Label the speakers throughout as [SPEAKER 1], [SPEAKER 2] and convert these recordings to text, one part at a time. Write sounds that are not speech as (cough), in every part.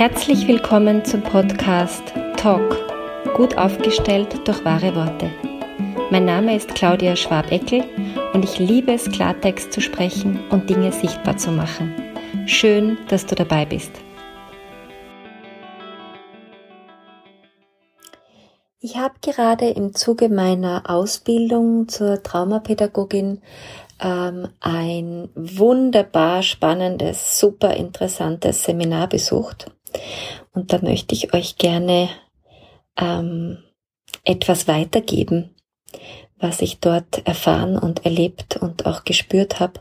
[SPEAKER 1] Herzlich willkommen zum Podcast Talk, gut aufgestellt durch wahre Worte. Mein Name ist Claudia Schwabeckel und ich liebe es, Klartext zu sprechen und Dinge sichtbar zu machen. Schön, dass du dabei bist. Ich habe gerade im Zuge meiner Ausbildung zur Traumapädagogin ähm, ein wunderbar spannendes, super interessantes Seminar besucht. Und da möchte ich euch gerne ähm, etwas weitergeben, was ich dort erfahren und erlebt und auch gespürt habe,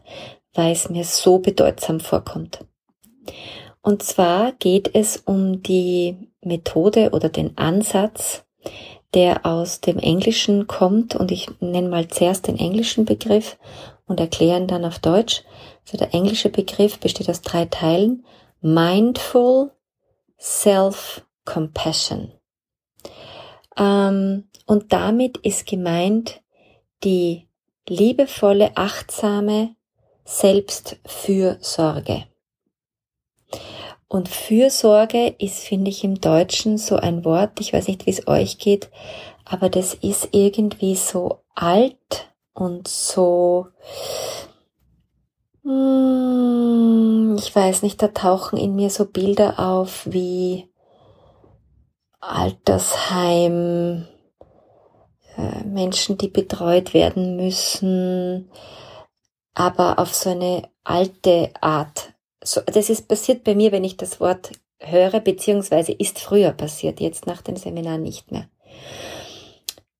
[SPEAKER 1] weil es mir so bedeutsam vorkommt. Und zwar geht es um die Methode oder den Ansatz, der aus dem Englischen kommt und ich nenne mal zuerst den englischen Begriff und erkläre ihn dann auf Deutsch. Also der englische Begriff besteht aus drei Teilen. Mindful, Self-Compassion. Ähm, und damit ist gemeint die liebevolle, achtsame Selbstfürsorge. Und Fürsorge ist, finde ich, im Deutschen so ein Wort, ich weiß nicht, wie es euch geht, aber das ist irgendwie so alt und so, ich weiß nicht, da tauchen in mir so Bilder auf wie Altersheim, äh, Menschen, die betreut werden müssen, aber auf so eine alte Art so, das ist passiert bei mir, wenn ich das Wort höre, beziehungsweise ist früher passiert, jetzt nach dem Seminar nicht mehr.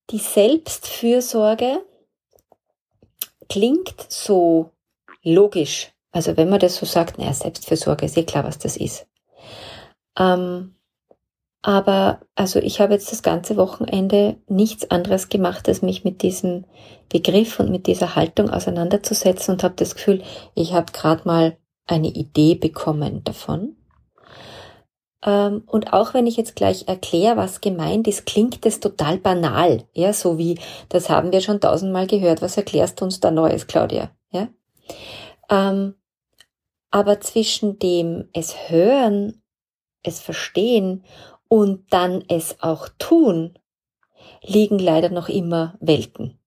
[SPEAKER 1] Die Selbstfürsorge klingt so logisch. Also wenn man das so sagt, naja, Selbstfürsorge, ist eh klar, was das ist. Ähm, aber also ich habe jetzt das ganze Wochenende nichts anderes gemacht, als mich mit diesem Begriff und mit dieser Haltung auseinanderzusetzen und habe das Gefühl, ich habe gerade mal eine Idee bekommen davon. Ähm, und auch wenn ich jetzt gleich erkläre, was gemeint ist, klingt es total banal. Ja, so wie, das haben wir schon tausendmal gehört. Was erklärst du uns da Neues, Claudia? Ja. Ähm, aber zwischen dem es hören, es verstehen und dann es auch tun, liegen leider noch immer Welten.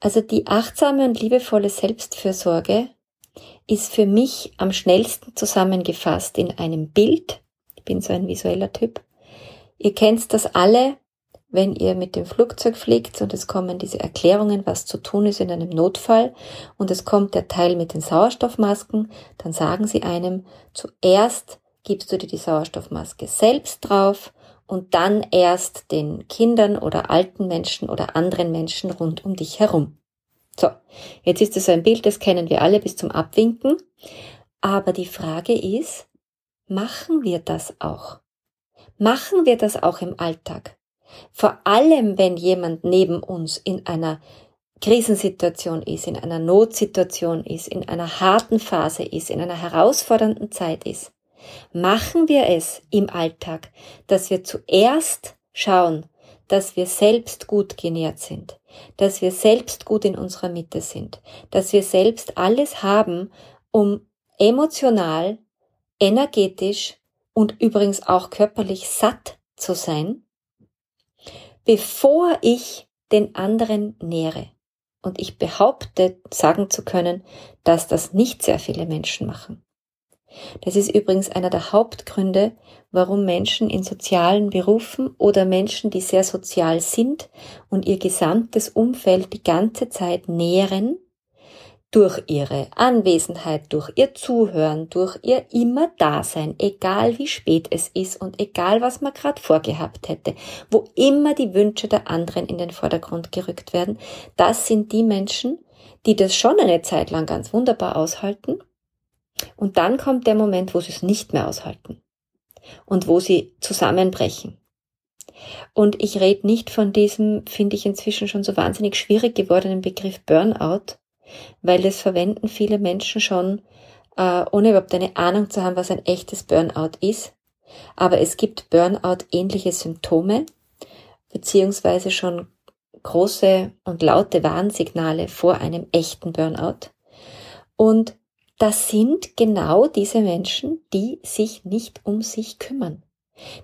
[SPEAKER 1] Also die achtsame und liebevolle Selbstfürsorge ist für mich am schnellsten zusammengefasst in einem Bild. Ich bin so ein visueller Typ. Ihr kennt das alle, wenn ihr mit dem Flugzeug fliegt und es kommen diese Erklärungen, was zu tun ist in einem Notfall und es kommt der Teil mit den Sauerstoffmasken, dann sagen sie einem, zuerst gibst du dir die Sauerstoffmaske selbst drauf und dann erst den Kindern oder alten Menschen oder anderen Menschen rund um dich herum. So, jetzt ist es ein Bild, das kennen wir alle bis zum Abwinken. Aber die Frage ist, machen wir das auch? Machen wir das auch im Alltag? Vor allem, wenn jemand neben uns in einer Krisensituation ist, in einer Notsituation ist, in einer harten Phase ist, in einer herausfordernden Zeit ist. Machen wir es im Alltag, dass wir zuerst schauen, dass wir selbst gut genährt sind, dass wir selbst gut in unserer Mitte sind, dass wir selbst alles haben, um emotional, energetisch und übrigens auch körperlich satt zu sein, bevor ich den anderen nähere. Und ich behaupte, sagen zu können, dass das nicht sehr viele Menschen machen. Das ist übrigens einer der Hauptgründe, warum Menschen in sozialen Berufen oder Menschen, die sehr sozial sind und ihr gesamtes Umfeld die ganze Zeit nähren, durch ihre Anwesenheit, durch ihr Zuhören, durch ihr immer Dasein, egal wie spät es ist und egal was man gerade vorgehabt hätte, wo immer die Wünsche der anderen in den Vordergrund gerückt werden, das sind die Menschen, die das schon eine Zeit lang ganz wunderbar aushalten und dann kommt der Moment, wo sie es nicht mehr aushalten und wo sie zusammenbrechen. Und ich rede nicht von diesem, finde ich inzwischen schon so wahnsinnig schwierig gewordenen Begriff Burnout, weil das verwenden viele Menschen schon, äh, ohne überhaupt eine Ahnung zu haben, was ein echtes Burnout ist. Aber es gibt Burnout-ähnliche Symptome, beziehungsweise schon große und laute Warnsignale vor einem echten Burnout. Und das sind genau diese Menschen, die sich nicht um sich kümmern.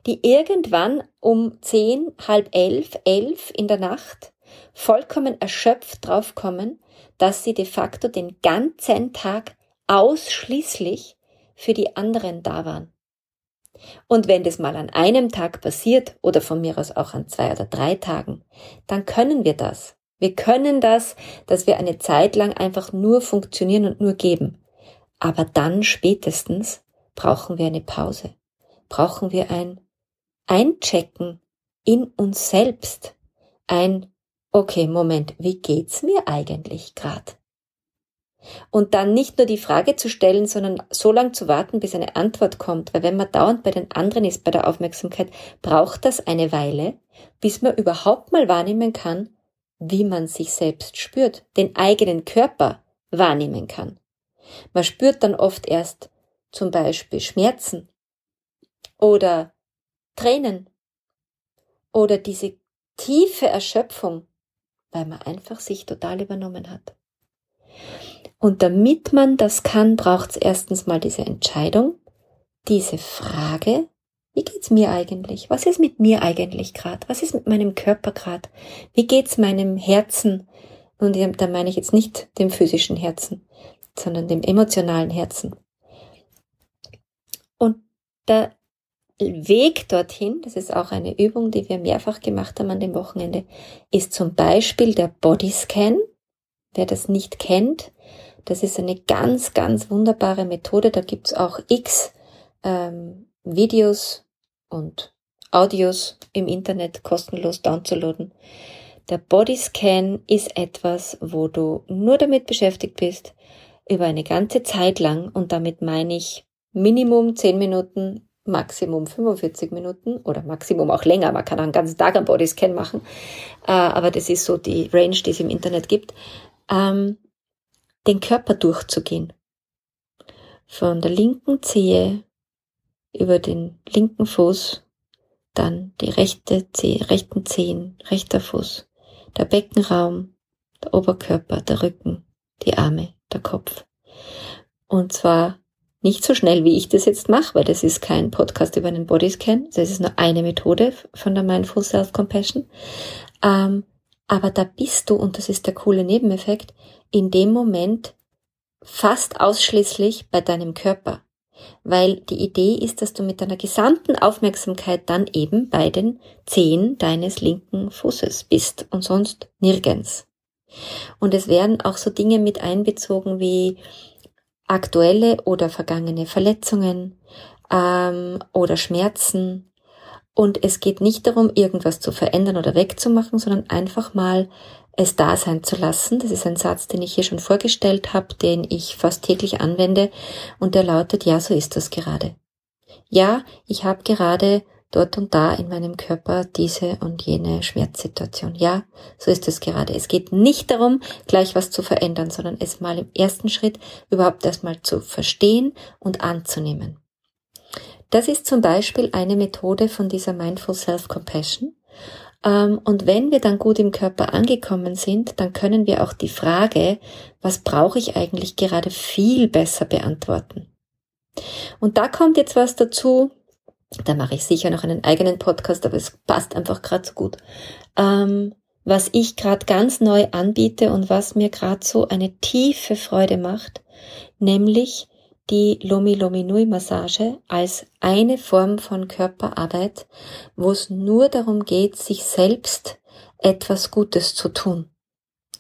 [SPEAKER 1] Die irgendwann um zehn, halb elf, elf in der Nacht vollkommen erschöpft draufkommen, dass sie de facto den ganzen Tag ausschließlich für die anderen da waren. Und wenn das mal an einem Tag passiert oder von mir aus auch an zwei oder drei Tagen, dann können wir das. Wir können das, dass wir eine Zeit lang einfach nur funktionieren und nur geben. Aber dann spätestens brauchen wir eine Pause. Brauchen wir ein Einchecken in uns selbst. Ein, okay, Moment, wie geht's mir eigentlich grad? Und dann nicht nur die Frage zu stellen, sondern so lange zu warten, bis eine Antwort kommt, weil wenn man dauernd bei den anderen ist, bei der Aufmerksamkeit, braucht das eine Weile, bis man überhaupt mal wahrnehmen kann, wie man sich selbst spürt, den eigenen Körper wahrnehmen kann. Man spürt dann oft erst zum Beispiel Schmerzen oder Tränen oder diese tiefe Erschöpfung, weil man einfach sich total übernommen hat. Und damit man das kann, braucht es erstens mal diese Entscheidung, diese Frage, wie geht's mir eigentlich? Was ist mit mir eigentlich gerade? Was ist mit meinem Körper gerade? Wie geht's meinem Herzen? Und da meine ich jetzt nicht dem physischen Herzen, sondern dem emotionalen Herzen. Und der Weg dorthin, das ist auch eine Übung, die wir mehrfach gemacht haben an dem Wochenende, ist zum Beispiel der Bodyscan. Wer das nicht kennt, das ist eine ganz, ganz wunderbare Methode. Da gibt's auch x ähm, Videos und Audios im Internet kostenlos downzuladen. Der Bodyscan ist etwas, wo du nur damit beschäftigt bist, über eine ganze Zeit lang, und damit meine ich Minimum 10 Minuten, Maximum 45 Minuten oder Maximum auch länger. Man kann auch einen ganzen Tag einen Bodyscan machen, äh, aber das ist so die Range, die es im Internet gibt. Ähm, den Körper durchzugehen. Von der linken Zehe über den linken Fuß, dann die rechte Zehe, rechten Zehen, rechter Fuß, der Beckenraum, der Oberkörper, der Rücken, die Arme, der Kopf. Und zwar nicht so schnell, wie ich das jetzt mache, weil das ist kein Podcast über einen Bodyscan, das ist nur eine Methode von der Mindful Self-Compassion. Ähm, aber da bist du, und das ist der coole Nebeneffekt, in dem Moment fast ausschließlich bei deinem Körper. Weil die Idee ist, dass du mit deiner gesamten Aufmerksamkeit dann eben bei den Zehen deines linken Fußes bist und sonst nirgends. Und es werden auch so Dinge mit einbezogen wie aktuelle oder vergangene Verletzungen ähm, oder Schmerzen. Und es geht nicht darum, irgendwas zu verändern oder wegzumachen, sondern einfach mal es da sein zu lassen. Das ist ein Satz, den ich hier schon vorgestellt habe, den ich fast täglich anwende und der lautet, ja, so ist das gerade. Ja, ich habe gerade dort und da in meinem Körper diese und jene Schmerzsituation. Ja, so ist es gerade. Es geht nicht darum, gleich was zu verändern, sondern es mal im ersten Schritt überhaupt erstmal zu verstehen und anzunehmen. Das ist zum Beispiel eine Methode von dieser Mindful Self-Compassion. Ähm, und wenn wir dann gut im Körper angekommen sind, dann können wir auch die Frage, was brauche ich eigentlich gerade viel besser beantworten. Und da kommt jetzt was dazu, da mache ich sicher noch einen eigenen Podcast, aber es passt einfach gerade so gut. Ähm, was ich gerade ganz neu anbiete und was mir gerade so eine tiefe Freude macht, nämlich die Lomi Lomi Nui Massage als eine Form von Körperarbeit, wo es nur darum geht, sich selbst etwas Gutes zu tun.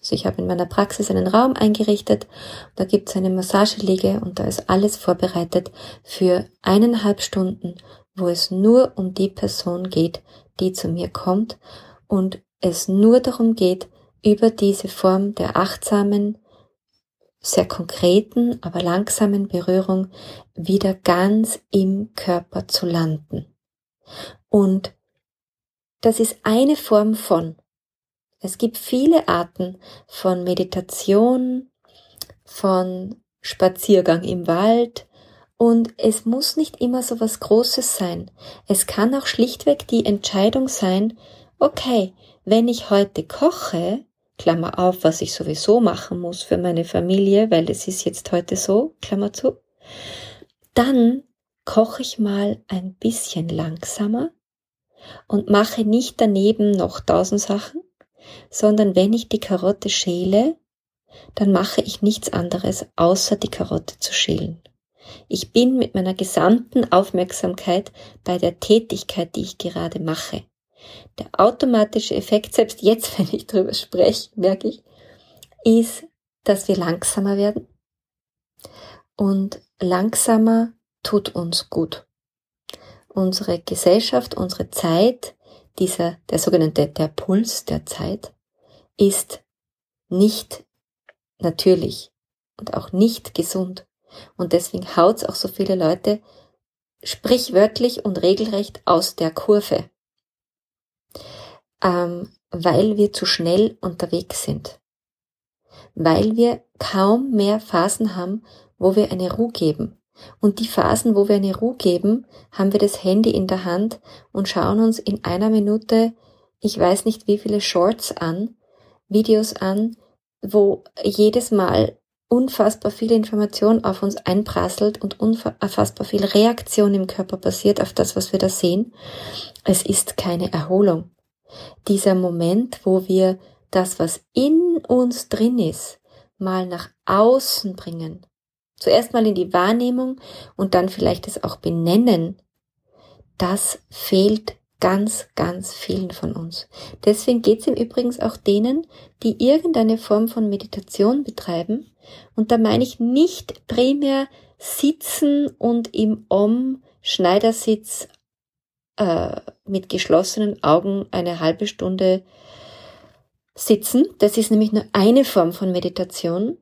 [SPEAKER 1] Also ich habe in meiner Praxis einen Raum eingerichtet, da gibt es eine Massageliege und da ist alles vorbereitet für eineinhalb Stunden, wo es nur um die Person geht, die zu mir kommt und es nur darum geht, über diese Form der achtsamen, sehr konkreten, aber langsamen Berührung wieder ganz im Körper zu landen. Und das ist eine Form von. Es gibt viele Arten von Meditation, von Spaziergang im Wald, und es muss nicht immer so was Großes sein. Es kann auch schlichtweg die Entscheidung sein, okay, wenn ich heute koche, Klammer auf, was ich sowieso machen muss für meine Familie, weil es ist jetzt heute so, Klammer zu, dann koche ich mal ein bisschen langsamer und mache nicht daneben noch tausend Sachen, sondern wenn ich die Karotte schäle, dann mache ich nichts anderes, außer die Karotte zu schälen. Ich bin mit meiner gesamten Aufmerksamkeit bei der Tätigkeit, die ich gerade mache. Der automatische Effekt, selbst jetzt, (laughs) wenn ich drüber spreche, merke ich, ist, dass wir langsamer werden. Und langsamer tut uns gut. Unsere Gesellschaft, unsere Zeit, dieser, der sogenannte, der Puls der Zeit, ist nicht natürlich und auch nicht gesund. Und deswegen haut's auch so viele Leute sprichwörtlich und regelrecht aus der Kurve, ähm, weil wir zu schnell unterwegs sind, weil wir kaum mehr Phasen haben, wo wir eine Ruhe geben. Und die Phasen, wo wir eine Ruhe geben, haben wir das Handy in der Hand und schauen uns in einer Minute, ich weiß nicht wie viele Shorts an, Videos an, wo jedes Mal unfassbar viel Information auf uns einprasselt und unfassbar viel Reaktion im Körper passiert auf das, was wir da sehen. Es ist keine Erholung. Dieser Moment, wo wir das, was in uns drin ist, mal nach außen bringen. Zuerst mal in die Wahrnehmung und dann vielleicht es auch benennen. Das fehlt ganz, ganz vielen von uns. Deswegen geht es im Übrigen auch denen, die irgendeine Form von Meditation betreiben. Und da meine ich nicht primär sitzen und im Om-Schneidersitz äh, mit geschlossenen Augen eine halbe Stunde sitzen. Das ist nämlich nur eine Form von Meditation,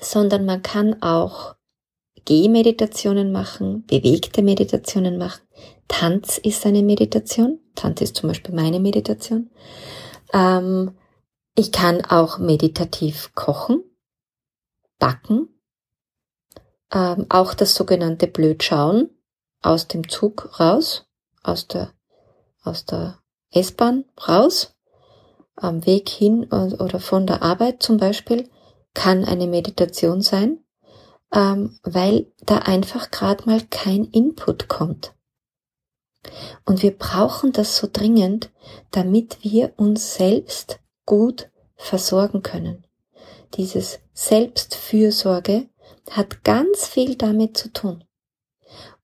[SPEAKER 1] sondern man kann auch Gehmeditationen machen, bewegte Meditationen machen. Tanz ist eine Meditation. Tanz ist zum Beispiel meine Meditation. Ähm, ich kann auch meditativ kochen, backen, ähm, auch das sogenannte Blödschauen aus dem Zug raus, aus der, aus der S-Bahn raus, am Weg hin oder von der Arbeit zum Beispiel, kann eine Meditation sein ähm, weil da einfach gerade mal kein Input kommt. Und wir brauchen das so dringend, damit wir uns selbst gut versorgen können. Dieses Selbstfürsorge hat ganz viel damit zu tun.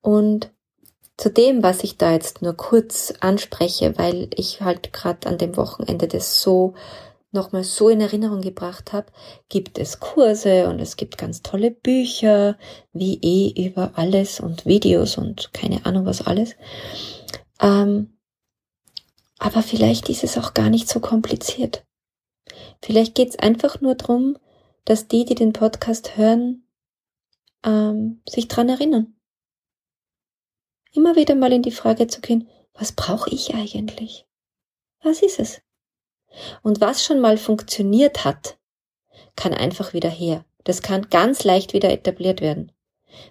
[SPEAKER 1] Und zu dem, was ich da jetzt nur kurz anspreche, weil ich halt gerade an dem Wochenende das so nochmal so in Erinnerung gebracht habe, gibt es Kurse und es gibt ganz tolle Bücher, wie eh über alles und Videos und keine Ahnung was alles. Ähm, aber vielleicht ist es auch gar nicht so kompliziert. Vielleicht geht es einfach nur darum, dass die, die den Podcast hören, ähm, sich dran erinnern. Immer wieder mal in die Frage zu gehen, was brauche ich eigentlich? Was ist es? Und was schon mal funktioniert hat, kann einfach wieder her. Das kann ganz leicht wieder etabliert werden.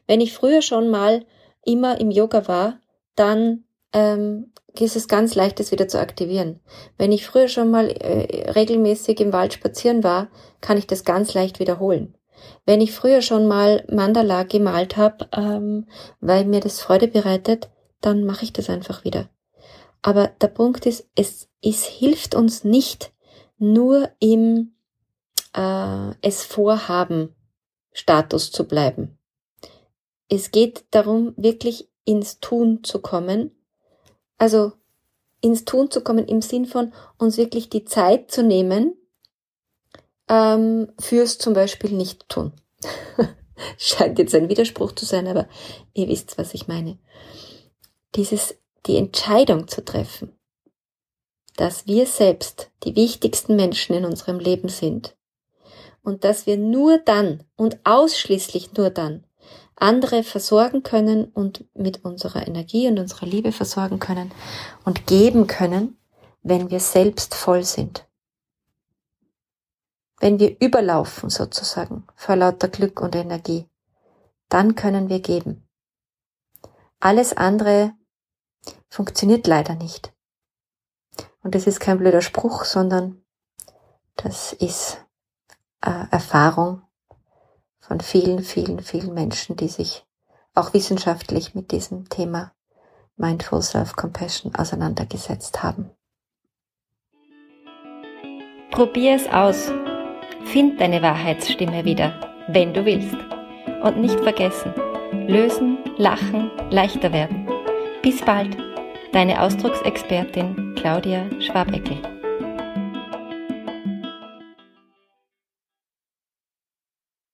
[SPEAKER 1] Wenn ich früher schon mal immer im Yoga war, dann ähm, ist es ganz leicht, das wieder zu aktivieren. Wenn ich früher schon mal äh, regelmäßig im Wald spazieren war, kann ich das ganz leicht wiederholen. Wenn ich früher schon mal Mandala gemalt habe, ähm, weil mir das Freude bereitet, dann mache ich das einfach wieder. Aber der Punkt ist, es, es hilft uns nicht nur im äh, es vorhaben Status zu bleiben. Es geht darum, wirklich ins Tun zu kommen. Also ins Tun zu kommen im Sinn von uns wirklich die Zeit zu nehmen, ähm, fürs zum Beispiel nicht tun. (laughs) Scheint jetzt ein Widerspruch zu sein, aber ihr wisst, was ich meine. Dieses die Entscheidung zu treffen, dass wir selbst die wichtigsten Menschen in unserem Leben sind und dass wir nur dann und ausschließlich nur dann andere versorgen können und mit unserer Energie und unserer Liebe versorgen können und geben können, wenn wir selbst voll sind. Wenn wir überlaufen sozusagen vor lauter Glück und Energie, dann können wir geben. Alles andere funktioniert leider nicht. Und das ist kein blöder Spruch, sondern Das ist äh, Erfahrung von vielen, vielen, vielen Menschen, die sich auch wissenschaftlich mit diesem Thema Mindful Self-Compassion auseinandergesetzt haben.
[SPEAKER 2] Probier es aus. Find deine Wahrheitsstimme wieder, wenn du willst. Und nicht vergessen, lösen, lachen, leichter werden. Bis bald, deine Ausdrucksexpertin Claudia Schwabeckel.